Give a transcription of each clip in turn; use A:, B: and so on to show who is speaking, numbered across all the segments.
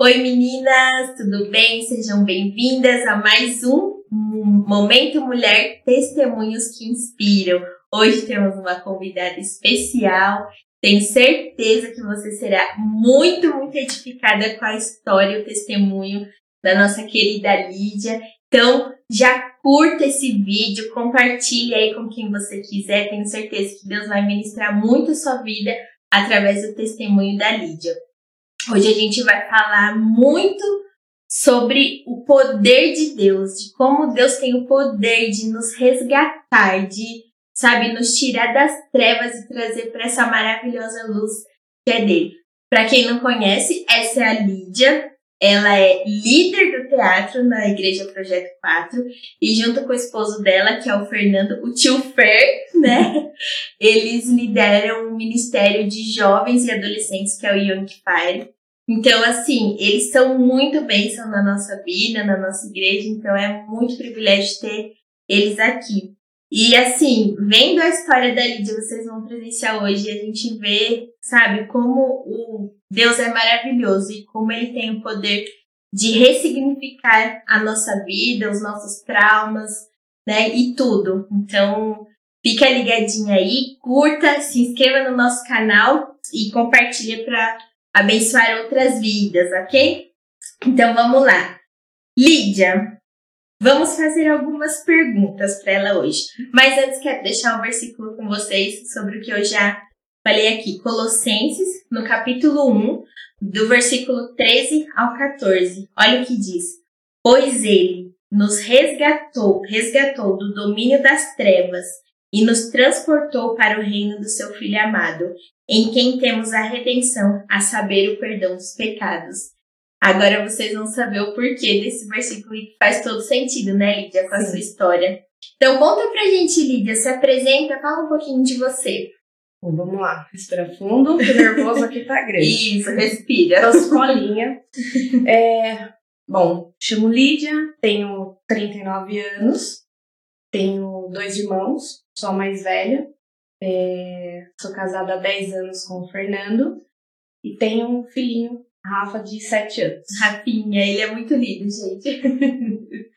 A: Oi meninas, tudo bem? Sejam bem-vindas a mais um Momento Mulher Testemunhos que Inspiram. Hoje temos uma convidada especial. Tenho certeza que você será muito, muito edificada com a história e o testemunho da nossa querida Lídia. Então, já curta esse vídeo, compartilhe aí com quem você quiser. Tenho certeza que Deus vai ministrar muito a sua vida através do testemunho da Lídia. Hoje a gente vai falar muito sobre o poder de Deus, de como Deus tem o poder de nos resgatar, de, sabe, nos tirar das trevas e trazer para essa maravilhosa luz que é dele. Para quem não conhece, essa é a Lídia. Ela é líder do teatro na Igreja Projeto 4 e junto com o esposo dela, que é o Fernando, o tio Fer, né? Eles lideram um ministério de jovens e adolescentes que é o Young Fire. Então, assim, eles são muito bênção na nossa vida, na nossa igreja, então é muito privilégio ter eles aqui. E assim, vendo a história da Lídia, vocês vão presenciar hoje, a gente vê, sabe, como o Deus é maravilhoso e como ele tem o poder de ressignificar a nossa vida, os nossos traumas, né, e tudo. Então, fica ligadinha aí, curta, se inscreva no nosso canal e compartilha para abençoar outras vidas, ok? Então, vamos lá. Lídia, Vamos fazer algumas perguntas para ela hoje. Mas antes quero deixar um versículo com vocês sobre o que eu já falei aqui. Colossenses, no capítulo 1, do versículo 13 ao 14. Olha o que diz. Pois ele nos resgatou, resgatou do domínio das trevas e nos transportou para o reino do seu Filho amado, em quem temos a redenção, a saber o perdão dos pecados. Agora vocês vão saber o porquê desse versículo que faz todo sentido, né, Lídia, com a Sim. sua história. Então conta pra gente, Lídia, se apresenta, fala um pouquinho de você.
B: Bom, vamos lá, respira fundo, o nervoso aqui tá grande.
A: Isso, respira.
B: Tô escolinha. é, bom, chamo Lídia, tenho 39 anos, tenho dois irmãos, sou a mais velha, é, sou casada há 10 anos com o Fernando e tenho um filhinho Rafa, de 7 anos.
A: Rafinha, ele é muito lindo, gente.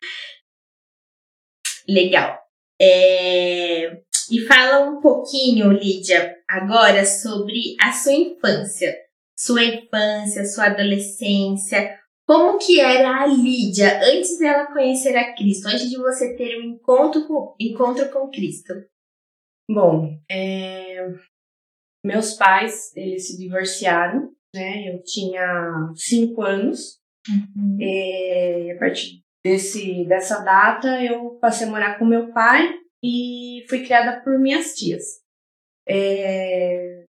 A: Legal. É... E fala um pouquinho, Lídia, agora sobre a sua infância. Sua infância, sua adolescência. Como que era a Lídia antes dela conhecer a Cristo, antes de você ter um encontro com, encontro com Cristo?
B: Bom, é... meus pais, eles se divorciaram né? Eu tinha cinco anos. Uhum. E a partir desse, dessa data, eu passei a morar com meu pai e fui criada por minhas tias. É...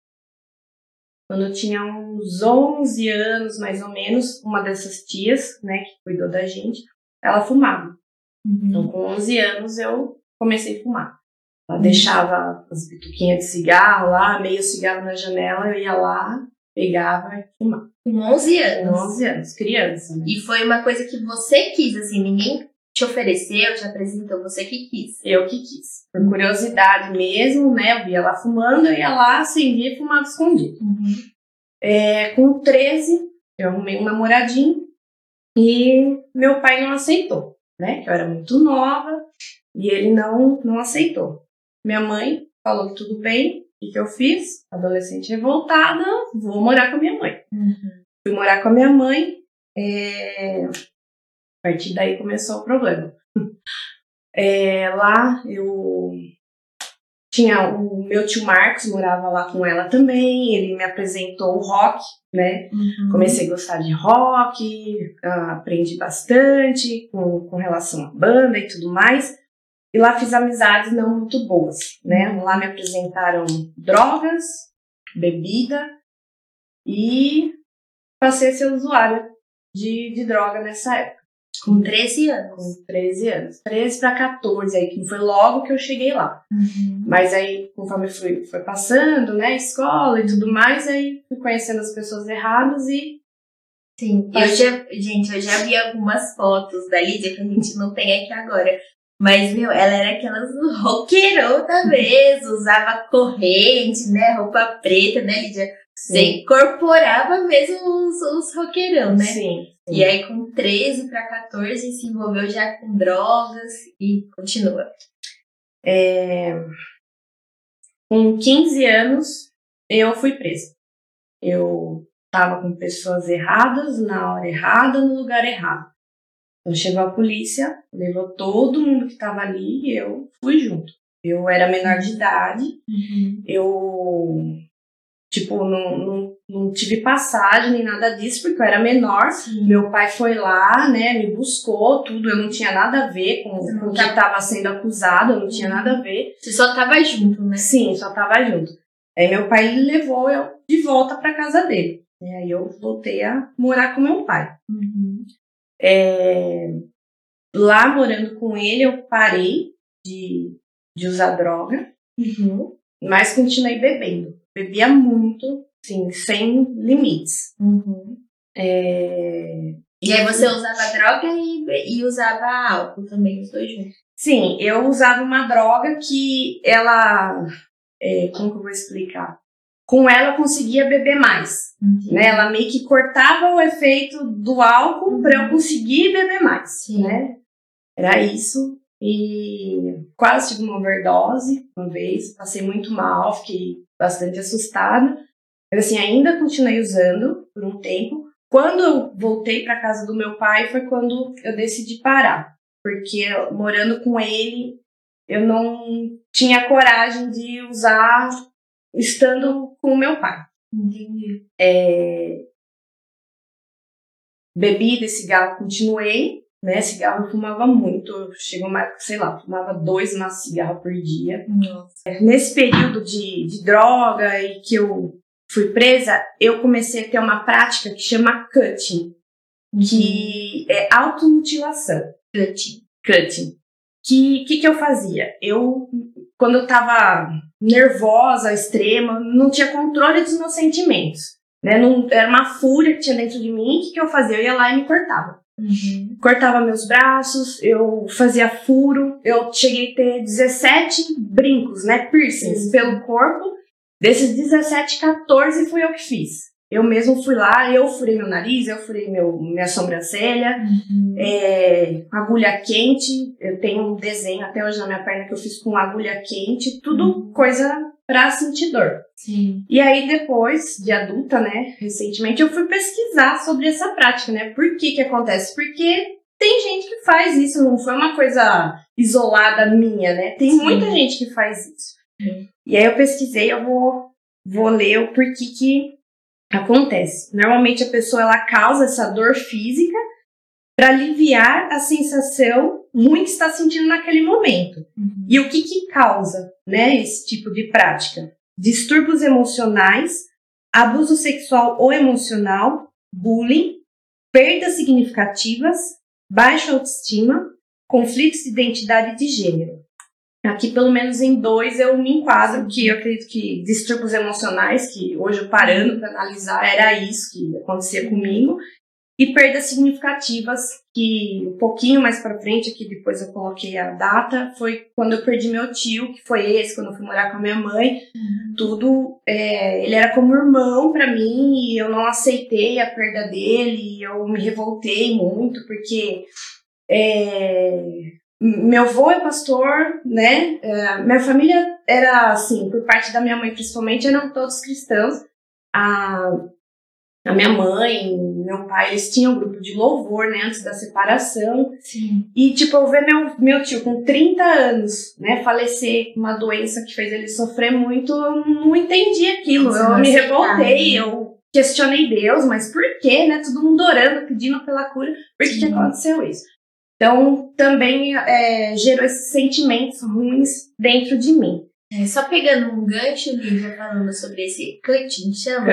B: Quando eu tinha uns 11 anos, mais ou menos, uma dessas tias, né, que cuidou da gente, ela fumava. Uhum. Então, com 11 anos, eu comecei a fumar. Ela uhum. deixava as bituquinhas de cigarro lá, meio cigarro na janela, eu ia lá, pegava e fumava.
A: Com 11 anos?
B: Com 11 anos, criança. Né?
A: E foi uma coisa que você quis, assim, ninguém te ofereceu, te apresentou, você que quis.
B: Eu que quis. Por curiosidade mesmo, né? Eu via lá fumando, eu ia lá, acendia e fumava escondido. Uhum. É, com 13, eu arrumei um namoradinho e meu pai não aceitou, né? Que eu era muito nova e ele não, não aceitou. Minha mãe falou que tudo bem, o que eu fiz? Adolescente revoltada, vou morar com a minha mãe. Uhum. Fui morar com a minha mãe, é... a partir daí começou o problema. É, lá eu tinha o meu tio Marcos morava lá com ela também, ele me apresentou o rock, né? Uhum. Comecei a gostar de rock, aprendi bastante com, com relação à banda e tudo mais. E lá fiz amizades não muito boas, né? Lá me apresentaram drogas, bebida e passei a ser usuária de, de droga nessa época.
A: Com 13 anos?
B: Com 13 anos. 13 para 14, aí que foi logo que eu cheguei lá. Uhum. Mas aí, conforme fui, foi passando, né, escola e tudo mais, aí fui conhecendo as pessoas erradas e
A: Sim, eu já, gente, eu já vi algumas fotos da Lídia que a gente não tem aqui agora, Mas, meu, ela era aquelas roqueirona mesmo, usava corrente, né? Roupa preta, né, Lídia? Você incorporava mesmo os, os roqueirão, né?
B: Sim.
A: E aí, com 13 para 14, se envolveu já com drogas e continua.
B: É... Com 15 anos, eu fui presa. Eu estava com pessoas erradas, na hora errada, no lugar errado. Então chegou a polícia, levou todo mundo que estava ali e eu fui junto. Eu era menor de idade,
A: Uhum.
B: eu, tipo, não, não, não tive passagem nem nada disso, porque eu era menor. Meu pai foi lá, né, me buscou, tudo. Eu não tinha nada a ver com, com o que
A: tava-
B: estava sendo acusado, eu não tinha nada a ver.
A: Você só tava junto, né?
B: Sim, só tava junto. Aí meu pai levou eu de volta para casa dele. E aí eu voltei a morar com meu pai.
A: Uhum.
B: É, Lá morando com ele, eu parei de, de usar droga,
A: Uhum.
B: mas continuei bebendo. Bebia muito, sim, sem limites.
A: Uhum.
B: É,
A: E aí você usava droga e, e usava álcool também, os dois juntos.
B: Sim, eu usava uma droga que ela. é, como que eu vou explicar? Com ela eu conseguia beber mais. né? Ela meio que cortava o efeito do álcool para eu conseguir beber mais,
A: Sim.
B: né? Era isso. E quase tive uma overdose uma vez, passei muito mal, fiquei bastante assustada. Mas assim, ainda continuei usando por um tempo. Quando eu voltei para casa do meu pai foi quando eu decidi parar, porque morando com ele eu não tinha coragem de usar estando com o meu pai.
A: Entendi.
B: É... Bebida e cigarro continuei, né? Cigarro eu fumava muito. Chegou uma época, sei lá, fumava dois maços de cigarro por dia.
A: Nossa.
B: Nesse período de, de droga e que eu fui presa, eu comecei a ter uma prática que chama cutting, que é automutilação.
A: Cutting.
B: Cutting. Que que, que eu fazia? Eu, quando eu tava nervosa, extrema, não tinha controle dos meus sentimentos. Né? Não, era uma fúria que tinha dentro de mim. O que, que eu fazia? Eu ia lá e me cortava.
A: Uhum.
B: Cortava meus braços, eu fazia furo. Eu cheguei a ter 17 brincos, né? Piercings
A: Uhum.
B: pelo corpo. Desses 17, 14 fui eu que fiz. Eu mesmo fui lá, eu furei meu nariz, eu furei meu, minha sobrancelha,
A: Uhum.
B: é, agulha quente. Eu tenho um desenho até hoje na minha perna que eu fiz com agulha quente, tudo
A: Uhum.
B: coisa pra sentir dor.
A: Sim.
B: E aí depois, de adulta, né, recentemente, eu fui pesquisar sobre essa prática, né? Por que que acontece? Porque tem gente que faz isso, não foi uma coisa isolada minha, né? Tem
A: Sim.
B: muita gente que faz isso.
A: Sim.
B: E aí eu pesquisei, eu vou, vou ler o porquê que acontece. Normalmente a pessoa ela causa essa dor física para aliviar a sensação ruim que está sentindo naquele momento.
A: Uhum.
B: E o que que causa, né, esse tipo de prática? Distúrbios emocionais, abuso sexual ou emocional, bullying, perdas significativas, baixa autoestima, conflitos de identidade de gênero. Aqui, pelo menos em dois, eu me enquadro, que eu acredito que distúrbios emocionais, que hoje eu parando para analisar, era isso que acontecia comigo, e perdas significativas, que um pouquinho mais para frente, aqui depois eu coloquei a data, foi quando eu perdi meu tio, que foi esse, quando eu fui morar com a minha mãe. Tudo, é, ele era como irmão para mim e eu não aceitei a perda dele, e eu me revoltei muito, porque é, meu avô é pastor, né? É, minha família era assim, por parte da minha mãe principalmente, eram todos cristãos. A, a minha mãe, meu pai, eles tinham um grupo de louvor, né, antes da separação.
A: Sim.
B: E, tipo, eu ver meu, meu tio com 30 anos, né, falecer com uma doença que fez ele sofrer muito, eu não entendi aquilo. Eu me revoltei,
A: né?
B: eu questionei Deus, mas por quê, né? Todo mundo orando, pedindo pela cura. Por que, que aconteceu isso? Então, também é, gerou esses sentimentos ruins dentro de mim.
A: É, só pegando um gancho, Lívia, falando sobre esse cutting, chama?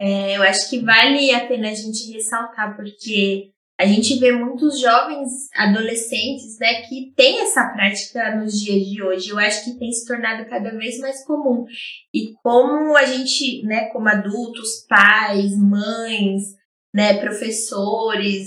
A: É, eu acho que vale a pena a gente ressaltar, porque a gente vê muitos jovens adolescentes, né, que têm essa prática nos dias de hoje. Eu acho que tem se tornado cada vez mais comum. E como a gente, né, como adultos, pais, mães, né, professores,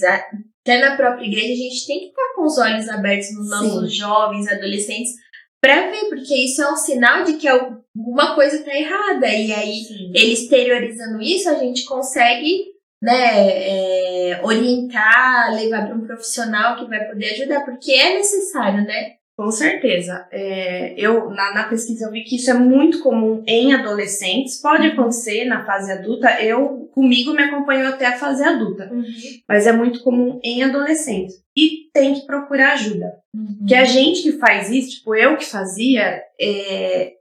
A: até na própria igreja, a gente tem que estar com os olhos abertos nos nossos jovens, adolescentes, para ver, porque isso é um sinal de que alguma coisa está errada. E aí, Sim. ele exteriorizando isso, a gente consegue né, é, orientar, levar para um profissional que vai poder ajudar, porque é necessário, né?
B: Com certeza. É, eu na, na, pesquisa eu vi que isso é muito comum em adolescentes. Pode acontecer na fase adulta. Eu comigo me acompanhou até a fase adulta, uhum. mas é muito comum em adolescentes. E tem que procurar ajuda. Uhum. Que a gente que faz isso, tipo eu que fazia, é,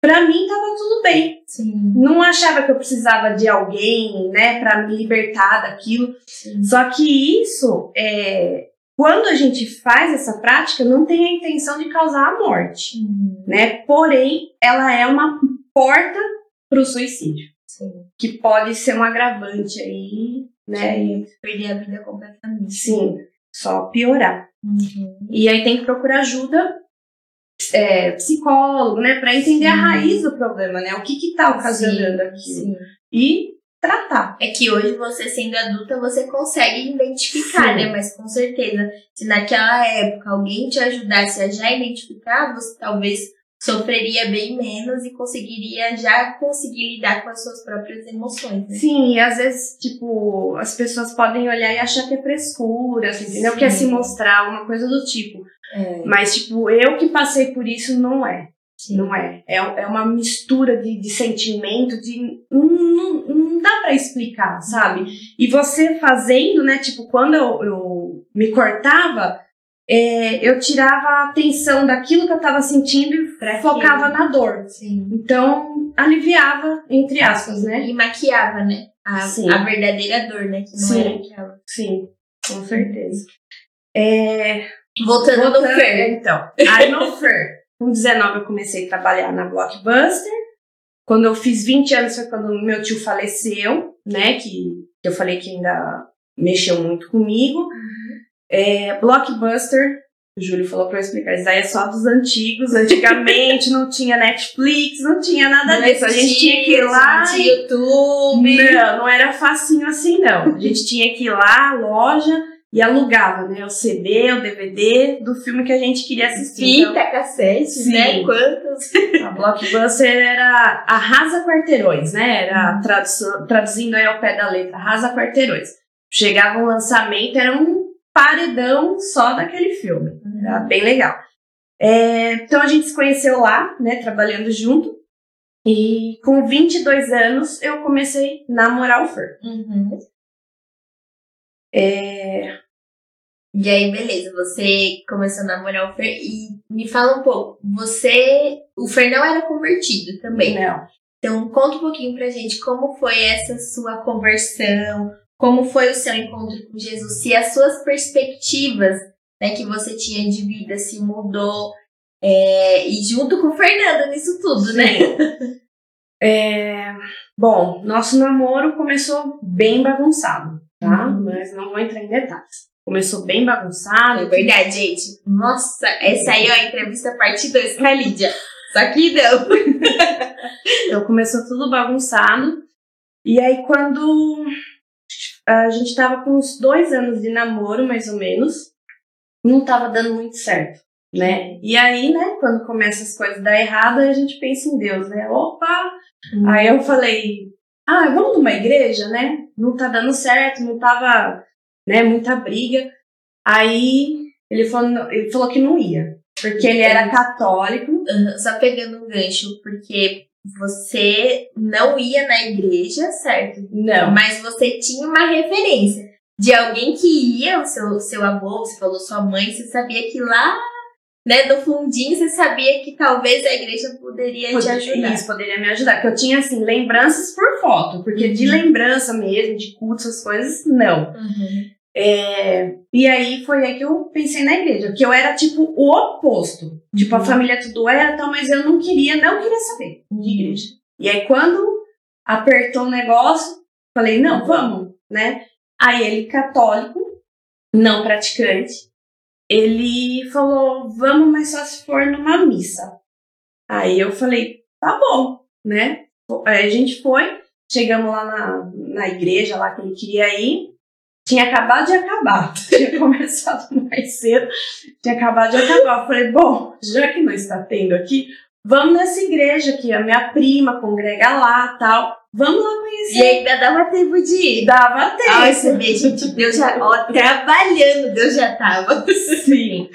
B: para mim tava tudo bem. Sim. Não achava que eu precisava de alguém, né, para me libertar daquilo. Sim. Só que isso é quando a gente faz essa prática, não tem a intenção de causar a morte, uhum. né? Porém, ela é uma porta para o suicídio, Sim. que pode ser um agravante aí, né?
A: E perder a vida completamente.
B: Sim, só piorar. Uhum. E aí tem que procurar ajuda é, psicólogo, né, para entender Sim. a raiz do problema, né? O que que tá ocasionando aquilo. Sim. E tratar.
A: É que hoje você sendo adulta você consegue identificar, Sim. né? Mas com certeza, se naquela época alguém te ajudasse a já identificar, você talvez sofreria bem menos e conseguiria já conseguir lidar com as suas próprias emoções. Né?
B: Sim, e às vezes, tipo, as pessoas podem olhar e achar que é frescura, assim, entendeu? Sim. Quer se mostrar, uma coisa do tipo. É. Mas, tipo, eu que passei por isso não é. Sim. Não é. é. É uma mistura de, de sentimento, de. Não, não, dá para explicar, sabe? E você fazendo, né? Tipo, quando eu, eu me cortava, é, eu tirava a atenção daquilo que eu tava sentindo e pra focava na dor. Sim. Então, aliviava, entre aspas, né?
A: E maquiava, né? A, a verdadeira dor, né? Que não Sim. era aquela.
B: Sim, com certeza. É,
A: voltando, voltando no Fer.
B: Então, aí no Fer. Com 19 eu comecei a trabalhar na Blockbuster. Quando eu fiz 20 anos foi quando meu tio faleceu, né? Que, eu falei que ainda mexeu muito comigo. Uhum. É, Blockbuster, o Júlio falou pra eu explicar, isso aí é só dos antigos. Antigamente não tinha Netflix, não tinha nada não disso. A gente tinha que ir lá.
A: Não tinha YouTube.
B: Não, não era facinho assim, não. A gente tinha que ir lá, loja e alugava, né? O CD, o DVD do filme que a gente queria assistir.
A: Fita, então, cassete, né? Quantos?
B: A Blockbuster era Arrasa Quarteirões, né? Era tradução, traduzindo aí ao pé da letra, Arrasa Quarteirões. Chegava um lançamento, era um paredão só daquele filme. Era bem legal. É, então a gente se conheceu lá, né? Trabalhando junto. E com 22 anos eu comecei a namorar o Fer. Uhum.
A: É, e aí, beleza, você começou a namorar o Fer e me fala um pouco, você, o Fer não era convertido também.
B: Não.
A: Então, conta um pouquinho pra gente como foi essa sua conversão, como foi o seu encontro com Jesus, se as suas perspectivas né, que você tinha de vida se mudou, é, e junto com o Fernando nisso tudo, né? Sim.
B: né? É, bom, nosso namoro começou bem bagunçado, tá? Uhum. Mas não vou entrar em detalhes. Começou bem bagunçado.
A: É verdade, gente. Nossa, essa aí é a entrevista parte 2 com a Lídia. Só que não.
B: então começou tudo bagunçado. E aí quando a gente tava com uns dois anos de namoro, mais ou menos, não tava dando muito certo, né? E aí, né, quando começa as coisas dar errado, a gente pensa em Deus, né? Opa! Hum. Aí eu falei, ah, vamos numa igreja, né? Não tá dando certo, não tava né? Muita briga. Aí ele falou, ele falou que não ia, porque ele era católico.
A: Uhum, só pegando um gancho, porque você não ia na igreja, certo?
B: Não.
A: Mas você tinha uma referência de alguém que ia, o seu, seu avô, você falou sua mãe, você sabia que lá né, no fundinho você sabia que talvez a igreja poderia Poder, te ajudar.
B: Isso, poderia me ajudar. Que eu tinha, assim, lembranças por foto. Porque uhum. de lembrança mesmo, de culto, essas coisas, não. Uhum. É, e aí foi aí que eu pensei na igreja, que eu era tipo o oposto. Tipo, a uhum. família tudo era tal, mas eu não queria, não queria saber de uhum. igreja. E aí quando apertou o negócio, falei, não, vamos, né? Aí ele, católico, não praticante, ele falou, vamos, mas só se for numa missa. Aí eu falei, tá bom, né? Aí a gente foi, chegamos lá na, na igreja lá que ele queria ir, tinha acabado de acabar. Tinha começado mais cedo, tinha acabado de acabar. Eu falei, bom, já que não está tendo aqui, vamos nessa igreja aqui, a minha prima congrega lá tal. Vamos lá conhecer.
A: E ainda dava tempo de ir.
B: Dava tempo.
A: Ai, você vê, gente, Deus já, ó, trabalhando, Deus já tava.
B: Sim.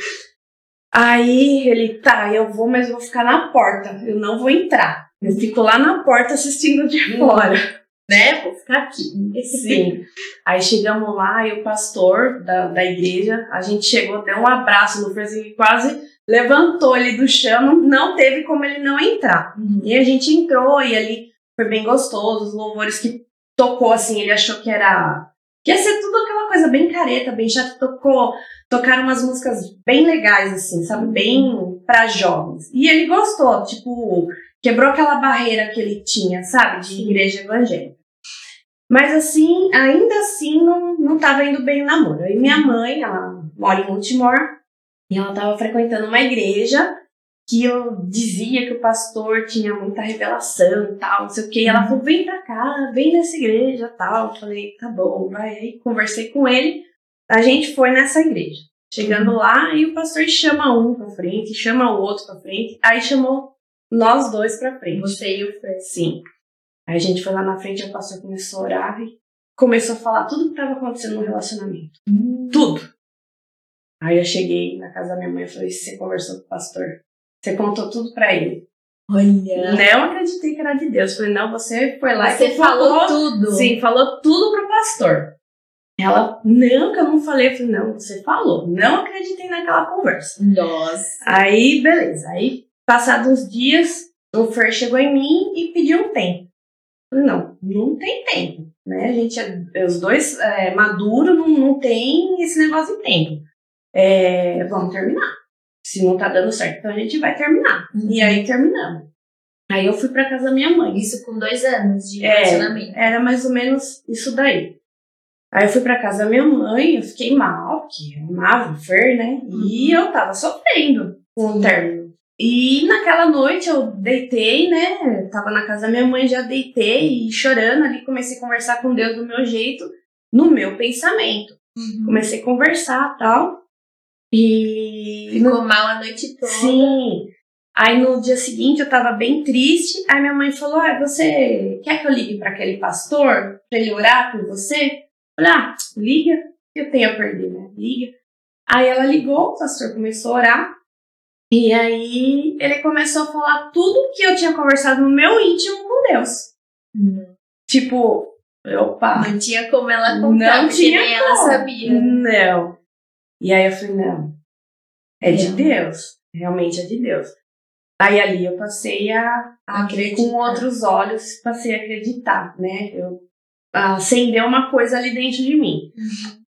B: Aí ele, tá, eu vou, mas eu vou ficar na porta. Eu não vou entrar. Eu fico lá na porta assistindo de fora.
A: Né? Vou ficar aqui.
B: Sim. Aí chegamos lá e o pastor da, da igreja, a gente chegou, deu um abraço no Francisco quase levantou ele do chão, não teve como ele não entrar.
A: Uhum.
B: E a gente entrou e ali foi bem gostoso, os louvores que tocou assim, ele achou que era que ia ser tudo aquela coisa bem careta, bem chato, tocou, tocaram umas músicas bem legais assim, sabe, bem para jovens. E ele gostou, tipo, quebrou aquela barreira que ele tinha, sabe, de igreja evangélica. Mas assim, ainda assim, não, não tava indo bem o namoro. Aí minha mãe, ela mora em Baltimore, e ela tava frequentando uma igreja que eu dizia que o pastor tinha muita revelação e tal, não sei o que. E ela falou, vem pra cá, vem nessa igreja tal. Eu falei, tá bom, vai. Aí conversei com ele, a gente foi nessa igreja. Chegando lá, aí o pastor chama um pra frente, chama o outro pra frente, aí chamou nós dois pra frente.
A: Você e o Fred.
B: Sim. Aí a gente foi lá na frente, o pastor começou a orar e começou a falar tudo que estava acontecendo no relacionamento. Tudo. Aí eu cheguei na casa da minha mãe e falei: Você conversou com o pastor? Você contou tudo pra ele?
A: Olha.
B: Não acreditei que era de Deus. Falei: Não, você foi lá
A: Você
B: e
A: falou tudo.
B: Sim, falou tudo pro pastor. Ela, não, que eu não falei. Eu falei: Não, você falou. Não acreditei naquela conversa.
A: Nossa.
B: Aí, beleza. Aí, passados uns dias, o Fer chegou em mim e pediu um tempo. Falei, não, não tem tempo, né? A gente, é, os dois é, maduros, não, não tem esse negócio de tempo. É, vamos terminar. Se não tá dando certo, então a gente vai terminar.
A: Uhum.
B: E aí terminamos. Aí eu fui pra casa da minha mãe.
A: Isso com dois anos de
B: É.
A: relacionamento.
B: Era mais ou menos isso daí. Aí eu fui pra casa da minha mãe, eu fiquei mal, porque eu amava o Fer, né? E eu tava sofrendo com o término. E naquela noite eu deitei, né? Tava na casa da minha mãe, já deitei e chorando ali, comecei a conversar com Deus do meu jeito, no meu pensamento.
A: Uhum.
B: Comecei a conversar tal. E.
A: Ficou mal a noite toda.
B: Sim. Aí no dia seguinte eu tava bem triste. Aí minha mãe falou: ah, você quer que eu ligue para aquele pastor pra ele orar por você? Eu falei: ah, liga, eu tenho a perder, né? Liga. Aí ela ligou, o pastor começou a orar. E aí ele começou a falar tudo que eu tinha conversado no meu íntimo com Deus.
A: Hum.
B: Tipo, opa,
A: Não tinha como ela contar,
B: Não tinha
A: nem ela
B: como.
A: sabia.
B: Não. E aí eu falei, não. É de
A: Não.
B: Deus. Realmente é de Deus. Aí ali eu passei a, a ver com outros olhos, passei a acreditar, né? Eu acendeu uma coisa ali dentro de mim.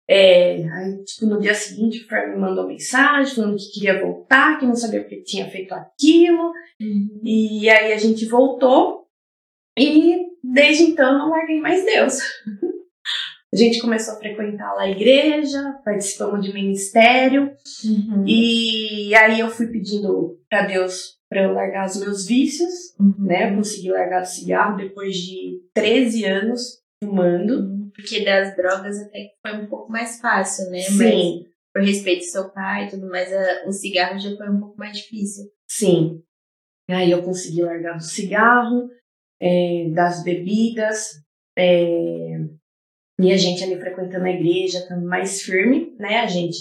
B: É, aí, tipo, no dia seguinte, o Fer me mandou mensagem falando que queria voltar, que não sabia porque tinha feito aquilo.
A: Uhum.
B: E aí a gente voltou e desde então não larguei mais Deus. A gente começou a frequentar lá a igreja, participamos de ministério
A: Uhum.
B: e aí eu fui pedindo para Deus para eu largar os meus vícios,
A: Uhum.
B: né? Eu consegui largar o cigarro depois de 13 anos fumando.
A: Uhum. Porque das drogas até que foi um pouco mais fácil, né? Mas
B: Sim,
A: por respeito ao seu pai e tudo mais, a- o cigarro já foi um pouco mais difícil.
B: sim. Aí eu consegui largar do cigarro, é, das bebidas, é, e a gente ali frequentando a igreja, estando mais firme, né? A gente,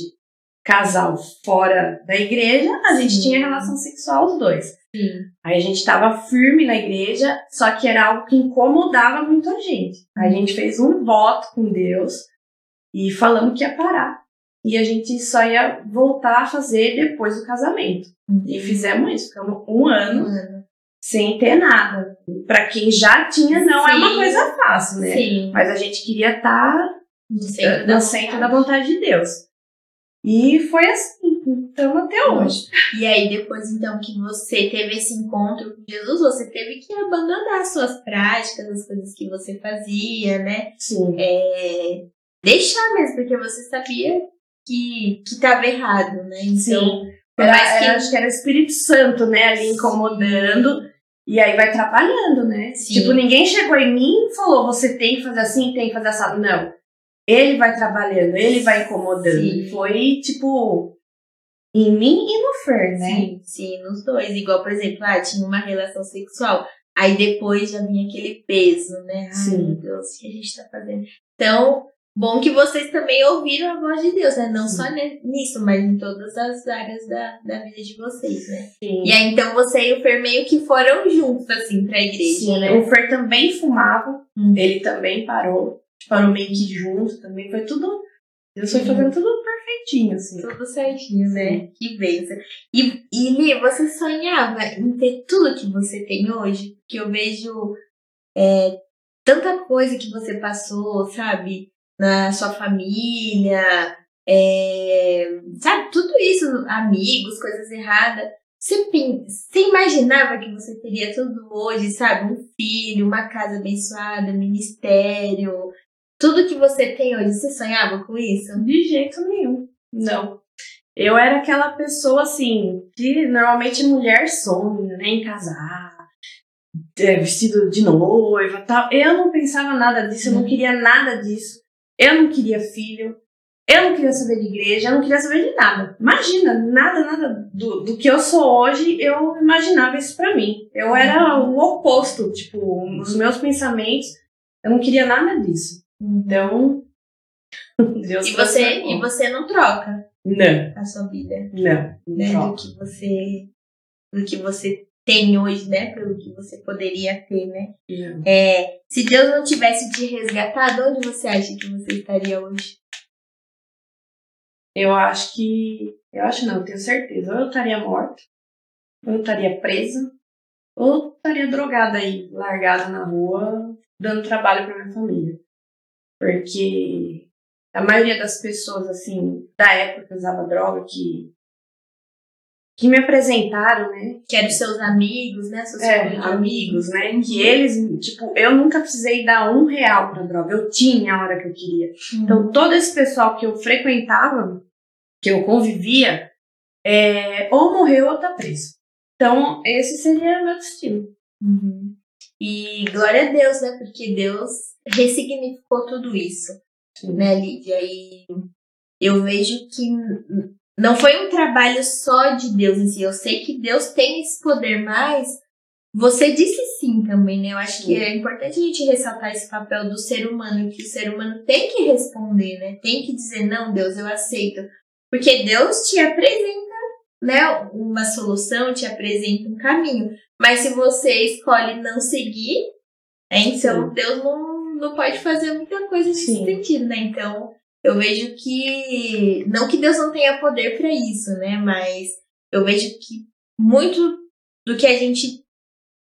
B: casal fora da igreja, a gente
A: Sim.
B: tinha relação sexual os dois.
A: Sim.
B: Aí a gente tava firme na igreja, só que era algo que incomodava muito a gente. A gente fez um voto com Deus e falamos que ia parar. E a gente só ia voltar a fazer depois do casamento. E fizemos isso, ficamos um ano
A: Mano.
B: sem ter nada. Pra quem já tinha, não é uma
A: Sim.
B: coisa fácil, né?
A: Sim.
B: Mas a gente queria estar
A: No centro da
B: no centro da
A: vontade.
B: de Deus. E foi assim, então até hoje.
A: E aí, depois, então, que você teve esse encontro com Jesus, você teve que abandonar suas práticas, as coisas que você fazia, né?
B: Sim.
A: É, deixar mesmo, porque você sabia que, que tava errado, né? Então,
B: Sim.
A: por
B: Era,
A: mais que-
B: acho que era o Espírito Santo, né, ali incomodando. E aí vai trabalhando, né?
A: Sim.
B: Tipo, ninguém chegou em mim e falou, você tem que fazer assim, tem que fazer assim. Não. ele vai trabalhando, ele vai incomodando.
A: Sim.
B: Foi, tipo, em mim e no Fer, né?
A: Sim, sim, nos dois. Igual, por exemplo, ah, tinha uma relação sexual. Aí depois já vinha aquele peso, né? Ai,
B: Sim.
A: meu Deus, o que a gente tá fazendo? Então, bom que vocês também ouviram a voz de Deus, né? Não
B: Sim.
A: só nisso, mas em todas as áreas da, da vida de vocês, né?
B: Sim.
A: E aí, então, você e o Fer meio que foram juntos, assim, pra igreja,
B: Sim,
A: né?
B: o Fer também fumava,
A: Hum.
B: ele também parou. Parou meio que junto também. Foi tudo. Deus foi fazendo tudo perfeitinho, assim.
A: Tudo certinho, né? Que bênção. E, e Li, você sonhava em ter tudo que você tem hoje? Porque eu vejo é, tanta coisa que você passou, sabe? Na sua família, é, sabe? Tudo isso, amigos, coisas erradas. Você, você imaginava que você teria tudo hoje, sabe? Um filho, uma casa abençoada, ministério, tudo que você tem hoje. Você sonhava com isso?
B: De jeito nenhum. Não. Eu era aquela pessoa assim, que normalmente mulher sonha, né? Em casar, ter vestido de noiva tal. Eu não pensava nada disso, eu não
A: Uhum.
B: queria nada disso. Eu não queria filho. Eu não queria saber de igreja, eu não queria saber de nada. Imagina, nada, nada do, do que eu sou hoje, eu imaginava isso pra mim. Eu era o oposto, tipo, os meus pensamentos, eu não queria nada disso. Então, Deus
A: E você, e você não troca
B: Não,
A: a sua vida,
B: não,
A: né?
B: não.
A: Do que você, do que você tem hoje, né? Pelo que você poderia ter, né?
B: não.
A: É, se Deus não tivesse te resgatado, onde você acha que você estaria hoje?
B: Eu acho que. Eu acho não, eu tenho certeza. Ou eu estaria morta, ou eu estaria presa, ou eu estaria drogada aí, largada na rua, dando trabalho pra minha família. Porque a maioria das pessoas, assim, da época que usava droga, que. Que me apresentaram, né?
A: Que eram seus amigos, né? Seus
B: É, amigos, né? Que eles, tipo, eu nunca precisei dar um real pra droga. Eu tinha a hora que eu queria.
A: Uhum.
B: Então, todo esse pessoal que eu frequentava, que eu convivia, é, ou morreu ou tá preso. Então, esse seria meu destino.
A: Uhum. E glória a Deus, né? Porque Deus ressignificou tudo isso,
B: Sim.
A: né, Lídia? E eu vejo que não foi um trabalho só de Deus em si. Eu sei que Deus tem esse poder, mas você disse sim também, né? Eu acho que é importante a gente ressaltar esse papel do ser humano, que o ser humano tem que responder, né? Tem que dizer, não, Deus, eu aceito. Porque Deus te apresenta, né, uma solução, te apresenta um caminho. Mas se você escolhe não seguir, é, então. Deus não, não pode fazer muita coisa nesse
B: Sim.
A: sentido, né? Então, eu vejo que. Não que Deus não tenha poder para isso, né? Mas eu vejo que muito do que a gente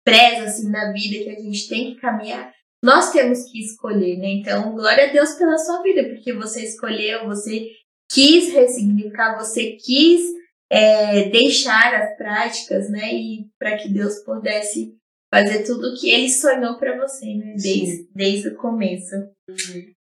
A: preza assim, na vida, que a gente tem que caminhar, nós temos que escolher, né? Então, glória a Deus pela sua vida, porque você escolheu, você quis ressignificar, você quis é, deixar as práticas, né? E para que Deus pudesse fazer tudo o que Ele sonhou para você, né? Desde, desde o começo.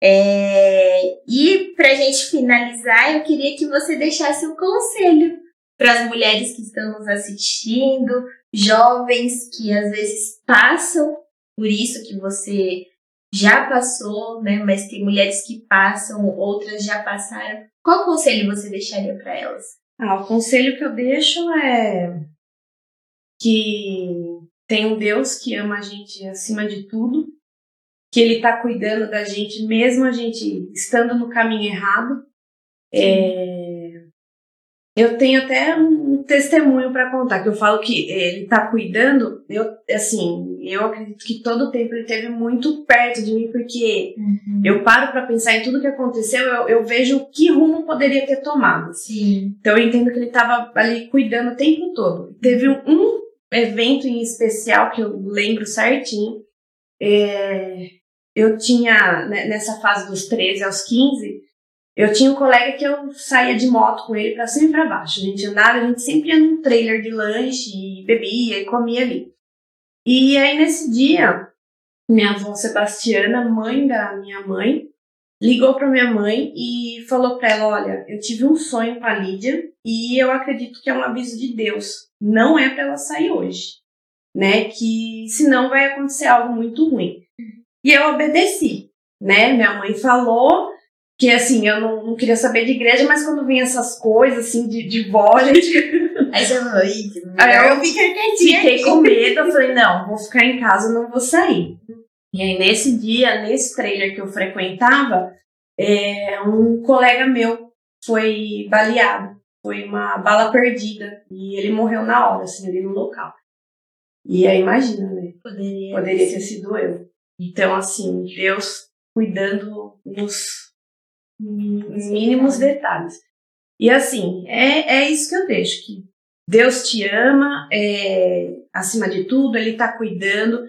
A: É, e para a gente finalizar, eu queria que você deixasse um conselho para as mulheres que estão nos assistindo, jovens que às vezes passam por isso que você já passou, né? Mas tem mulheres que passam, outras já passaram. Qual conselho você deixaria para elas?
B: Ah, o conselho que eu deixo é que tem um Deus que ama a gente acima de tudo, que Ele tá cuidando da gente mesmo a gente estando no caminho errado. É, Eu tenho até um testemunho para contar, que eu falo que Ele tá cuidando, eu, assim, eu acredito que todo o tempo Ele esteve muito perto de mim, porque eu paro para pensar em tudo que aconteceu, eu, eu vejo que rumo poderia ter tomado.
A: Sim.
B: Então eu entendo que ele estava ali cuidando o tempo todo. Teve um evento em especial que eu lembro certinho. É, eu tinha, né, nessa fase dos 13 aos 15, eu tinha um colega que eu saía de moto com ele pra cima e pra baixo. A gente andava, a gente sempre ia num trailer de lanche, e bebia e comia ali. E aí nesse dia, minha avó Sebastiana, mãe da minha mãe, ligou para minha mãe e falou para ela: Olha, eu tive um sonho com a Lídia e eu acredito que é um aviso de Deus. Não é para ela sair hoje, né? Que senão vai acontecer algo muito ruim. E eu obedeci, né? Minha mãe falou que assim, eu não, não, queria saber de igreja, mas quando vinha essas coisas assim de, de vó, gente.
A: Aí você falou,
B: Aí eu fiquei quietinha. Fiquei com medo, eu falei, não, vou ficar em casa, não vou sair. E aí, nesse dia, nesse trailer que eu frequentava, é, um colega meu foi baleado. Foi uma bala perdida. E ele morreu na hora, assim, ali no local. E aí, imagina, né?
A: Poderia,
B: Poderia ter sido eu. Então, assim, Deus cuidando nos mínimos detalhes. E assim, é, é isso que eu deixo, que Deus te ama, é, acima de tudo, Ele está cuidando.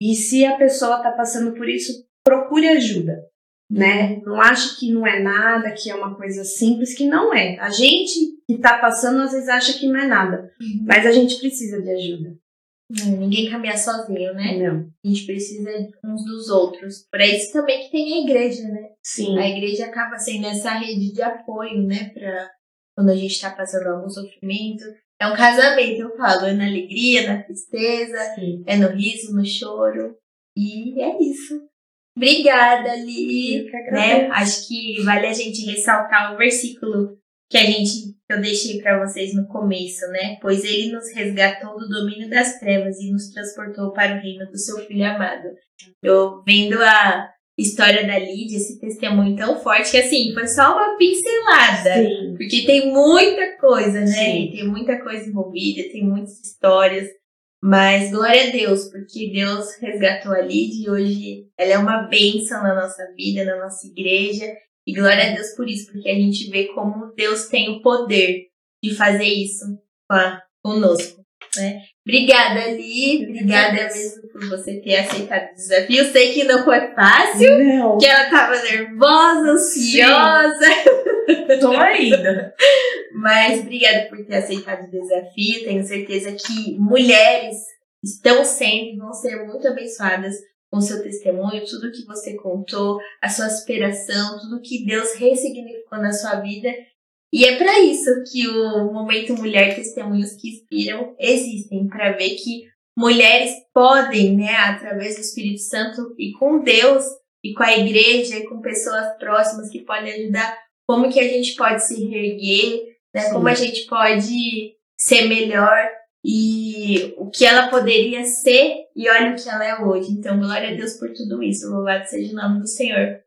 B: E se a pessoa está passando por isso, procure ajuda, né? Não ache que não é nada, que é uma coisa simples, que não é. A gente que está passando às vezes acha que não é nada, uhum. mas a gente precisa de ajuda.
A: Não, ninguém caminha sozinho, né?
B: Não.
A: A gente precisa uns dos outros. Para isso também que tem a igreja, né?
B: Sim.
A: A igreja acaba sendo essa rede de apoio, né? Para quando a gente está passando algum sofrimento. É um casamento, eu falo, é na alegria, na tristeza, Sim. é no riso, no choro. E é isso. Obrigada, Li. Né? Acho que vale a gente ressaltar o versículo que a gente eu deixei para vocês no começo, né? Pois ele nos resgatou do domínio das trevas e nos transportou para o reino do seu filho amado. Eu vendo a história da Lídia, esse testemunho tão forte que assim, foi só uma pincelada.
B: Sim.
A: Porque tem muita coisa, né? Sim. Tem muita coisa envolvida, tem muitas histórias. Mas glória a Deus, porque Deus resgatou a Lídia e hoje ela é uma bênção na nossa vida, na nossa igreja. E glória a Deus por isso, porque a gente vê como Deus tem o poder de fazer isso conosco. Né? Obrigada, Ali. Obrigada mesmo por você ter aceitado o desafio. Sei que não foi fácil,
B: não.
A: que ela estava nervosa, ansiosa.
B: Tô ainda.
A: Mas obrigada por ter aceitado o desafio. Tenho certeza que mulheres estão sendo e vão ser muito abençoadas com seu testemunho, tudo que você contou, a sua aspiração, tudo que Deus ressignificou na sua vida e é para isso que o Momento Mulher Testemunhos que Inspiram existem para ver que mulheres podem, né, através do Espírito Santo e com Deus e com a igreja e com pessoas próximas que podem ajudar, como que a gente pode se reerguer, né, como a gente pode ser melhor e o que ela poderia ser e olha o que ela é hoje. Então, glória a Deus por tudo isso. Louvado seja o nome do Senhor.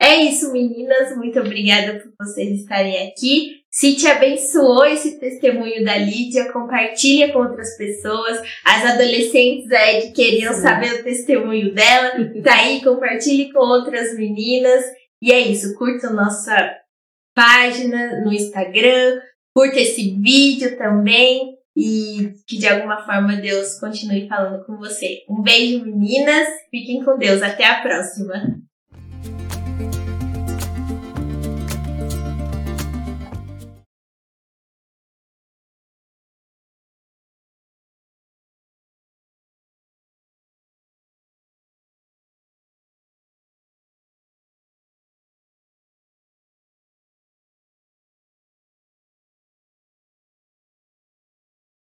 A: É isso, meninas. Muito obrigada por vocês estarem aqui. Se te abençoou esse testemunho da Lídia, compartilha com outras pessoas. As adolescentes aí que queriam Sim. saber o testemunho dela, tá aí, compartilhe com outras meninas. E é isso, curta nossa página no Instagram, curta esse vídeo também e que de alguma forma Deus continue falando com você. Um beijo, meninas. Fiquem com Deus. Até a próxima.